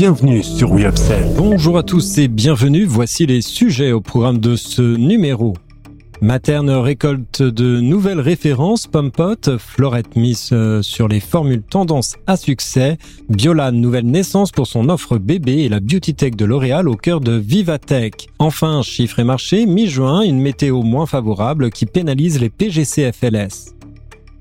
bienvenue sur We Bonjour à tous et bienvenue, voici les sujets au programme de ce numéro. Materne récolte de nouvelles références, Pompot, Florette Miss euh, sur les formules tendance à succès, Biola, nouvelle naissance pour son offre bébé et la Beauty Tech de L'Oréal au cœur de Vivatech. Enfin, chiffre et marché, mi-juin, une météo moins favorable qui pénalise les PGC FLS.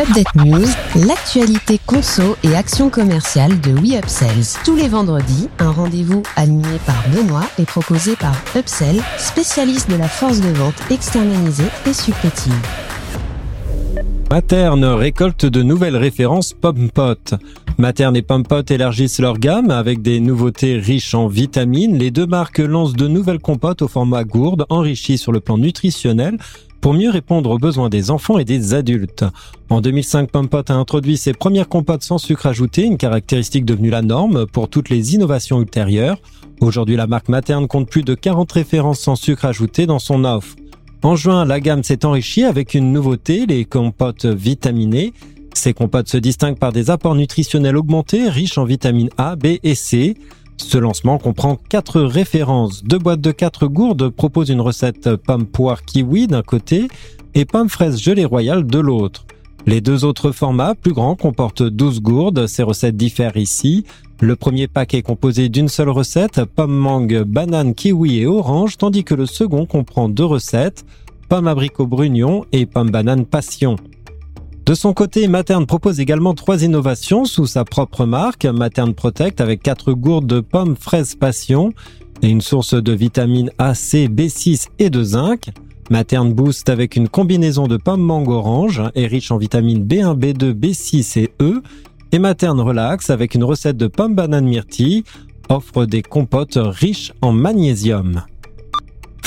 Update News, l'actualité conso et action commerciale de WeUpsells. Tous les vendredis, un rendez-vous animé par Benoît et proposé par Upsell, spécialiste de la force de vente externalisée et supplétive. Materne récolte de nouvelles références Pompot. Materne et Pompot élargissent leur gamme avec des nouveautés riches en vitamines. Les deux marques lancent de nouvelles compotes au format gourde, enrichies sur le plan nutritionnel pour mieux répondre aux besoins des enfants et des adultes. En 2005, Pompot a introduit ses premières compotes sans sucre ajouté, une caractéristique devenue la norme pour toutes les innovations ultérieures. Aujourd'hui, la marque materne compte plus de 40 références sans sucre ajouté dans son offre. En juin, la gamme s'est enrichie avec une nouveauté, les compotes vitaminées. Ces compotes se distinguent par des apports nutritionnels augmentés, riches en vitamines A, B et C. Ce lancement comprend quatre références. Deux boîtes de quatre gourdes proposent une recette pomme poire kiwi d'un côté et pomme fraise gelée royale de l'autre. Les deux autres formats, plus grands, comportent 12 gourdes. Ces recettes diffèrent ici. Le premier pack est composé d'une seule recette, pomme mangue, banane, kiwi et orange, tandis que le second comprend deux recettes, pomme abricot brugnon et pomme banane passion. De son côté, Materne propose également trois innovations sous sa propre marque, Materne Protect avec quatre gourdes de pommes fraises passion et une source de vitamines A, C, B6 et de zinc. Materne Boost avec une combinaison de pommes mangue orange et riche en vitamines B1, B2, B6 et E. Et Materne Relax avec une recette de pommes banane myrtille offre des compotes riches en magnésium.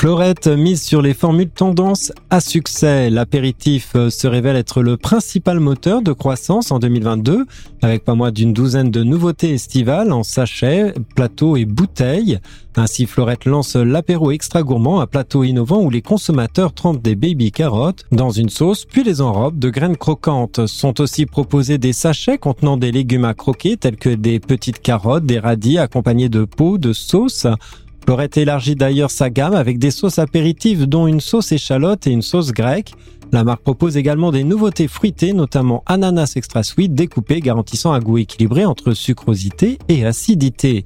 Florette mise sur les formules tendance à succès. L'apéritif euh, se révèle être le principal moteur de croissance en 2022, avec pas moins d'une douzaine de nouveautés estivales en sachets, plateaux et bouteilles. Ainsi, Florette lance l'apéro extra gourmand, un plateau innovant où les consommateurs trempent des baby carottes dans une sauce, puis les enrobent de graines croquantes. Sont aussi proposés des sachets contenant des légumes à croquer tels que des petites carottes, des radis accompagnés de pots, de sauce, Florette élargit d'ailleurs sa gamme avec des sauces apéritives dont une sauce échalote et une sauce grecque. La marque propose également des nouveautés fruitées, notamment ananas extra sweet découpé garantissant un goût équilibré entre sucrosité et acidité.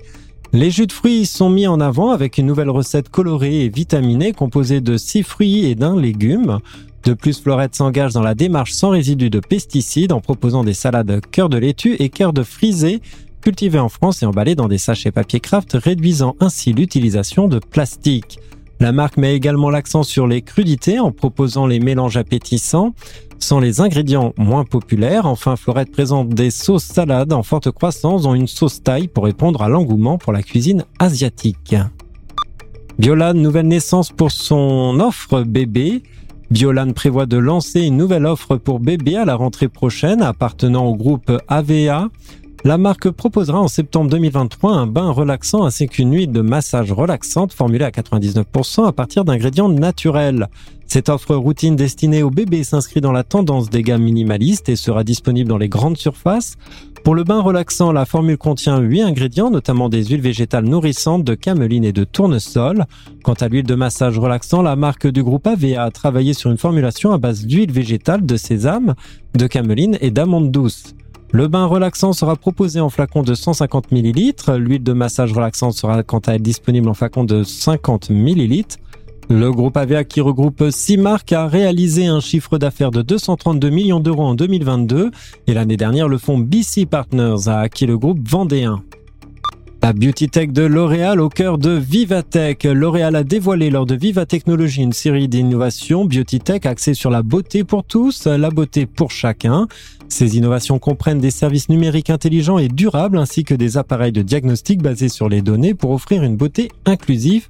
Les jus de fruits sont mis en avant avec une nouvelle recette colorée et vitaminée composée de six fruits et d'un légume. De plus, Florette s'engage dans la démarche sans résidus de pesticides en proposant des salades cœur de laitue et cœur de frisée cultivés en France et emballés dans des sachets papier craft, réduisant ainsi l'utilisation de plastique. La marque met également l'accent sur les crudités en proposant les mélanges appétissants sans les ingrédients moins populaires. Enfin, Florette présente des sauces salades en forte croissance dont une sauce taille pour répondre à l'engouement pour la cuisine asiatique. Biolan, nouvelle naissance pour son offre bébé. Biolan prévoit de lancer une nouvelle offre pour bébé à la rentrée prochaine appartenant au groupe AVA. La marque proposera en septembre 2023 un bain relaxant ainsi qu'une huile de massage relaxante formulée à 99% à partir d'ingrédients naturels. Cette offre routine destinée aux bébés s'inscrit dans la tendance des gammes minimalistes et sera disponible dans les grandes surfaces. Pour le bain relaxant, la formule contient 8 ingrédients, notamment des huiles végétales nourrissantes de cameline et de tournesol. Quant à l'huile de massage relaxant, la marque du groupe AVA a travaillé sur une formulation à base d'huile végétale de sésame, de cameline et d'amande douce. Le bain relaxant sera proposé en flacon de 150 ml. L'huile de massage relaxante sera quant à elle disponible en flacon de 50 ml. Le groupe Avia qui regroupe six marques a réalisé un chiffre d'affaires de 232 millions d'euros en 2022 et l'année dernière le fonds BC Partners a acquis le groupe Vendéen. La Beauty Tech de L'Oréal au cœur de Vivatech. L'Oréal a dévoilé lors de Viva Technology une série d'innovations Beauty Tech axées sur la beauté pour tous, la beauté pour chacun. Ces innovations comprennent des services numériques intelligents et durables ainsi que des appareils de diagnostic basés sur les données pour offrir une beauté inclusive,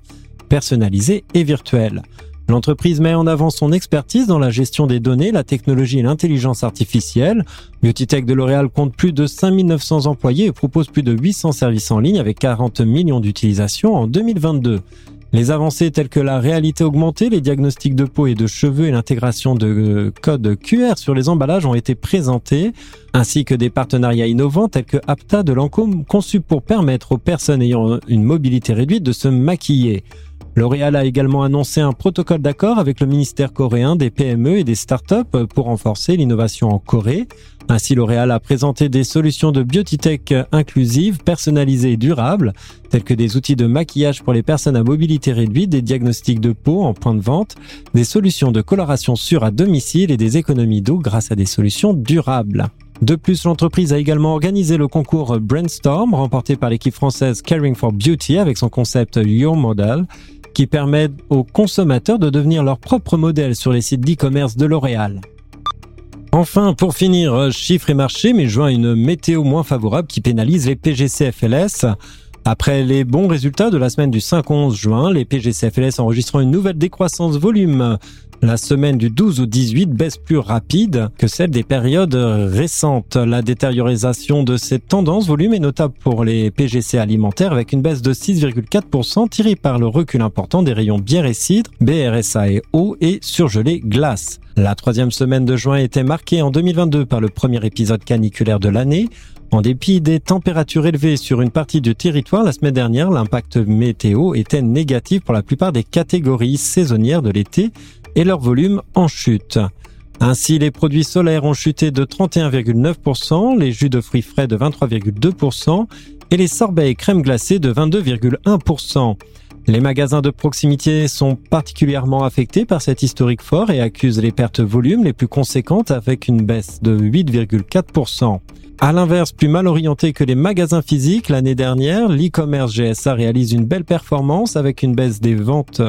personnalisée et virtuelle. L'entreprise met en avant son expertise dans la gestion des données, la technologie et l'intelligence artificielle. Beautytech de L'Oréal compte plus de 5900 employés et propose plus de 800 services en ligne avec 40 millions d'utilisations en 2022. Les avancées telles que la réalité augmentée, les diagnostics de peau et de cheveux et l'intégration de codes QR sur les emballages ont été présentés, ainsi que des partenariats innovants tels que Apta de Lancôme conçus pour permettre aux personnes ayant une mobilité réduite de se maquiller. L'Oréal a également annoncé un protocole d'accord avec le ministère coréen des PME et des startups pour renforcer l'innovation en Corée. Ainsi, L'Oréal a présenté des solutions de beauty-tech inclusives, personnalisées et durables, telles que des outils de maquillage pour les personnes à mobilité réduite, des diagnostics de peau en point de vente, des solutions de coloration sûre à domicile et des économies d'eau grâce à des solutions durables. De plus, l'entreprise a également organisé le concours Brainstorm, remporté par l'équipe française Caring for Beauty avec son concept Your Model, qui permet aux consommateurs de devenir leur propre modèle sur les sites d'e-commerce de L'Oréal. Enfin, pour finir, chiffres et marchés, mais joint une météo moins favorable qui pénalise les PGCFLS. Après les bons résultats de la semaine du 5-11 juin, les PGCFLS enregistrant une nouvelle décroissance volume la semaine du 12 au 18 baisse plus rapide que celle des périodes récentes. La détériorisation de cette tendance volume est notable pour les PGC alimentaires avec une baisse de 6,4% tirée par le recul important des rayons bière et BRSA et eau et surgelé glace. La troisième semaine de juin était marquée en 2022 par le premier épisode caniculaire de l'année. En dépit des températures élevées sur une partie du territoire la semaine dernière, l'impact météo était négatif pour la plupart des catégories saisonnières de l'été et leur volume en chute. Ainsi, les produits solaires ont chuté de 31,9%, les jus de fruits frais de 23,2% et les sorbets et crèmes glacées de 22,1%. Les magasins de proximité sont particulièrement affectés par cet historique fort et accusent les pertes volumes les plus conséquentes avec une baisse de 8,4%. À l'inverse, plus mal orienté que les magasins physiques l'année dernière, l'e-commerce GSA réalise une belle performance avec une baisse des ventes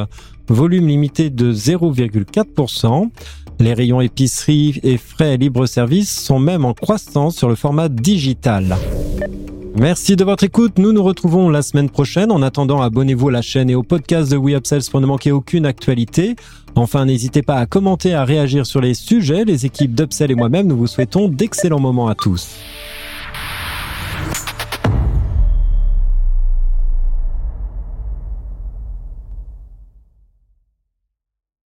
volume limité de 0,4%. Les rayons épicerie et frais libre-service sont même en croissance sur le format digital. Merci de votre écoute. Nous nous retrouvons la semaine prochaine. En attendant, abonnez-vous à la chaîne et au podcast de WeUpsells pour ne manquer aucune actualité. Enfin, n'hésitez pas à commenter, à réagir sur les sujets. Les équipes d'Upsell et moi-même, nous vous souhaitons d'excellents moments à tous.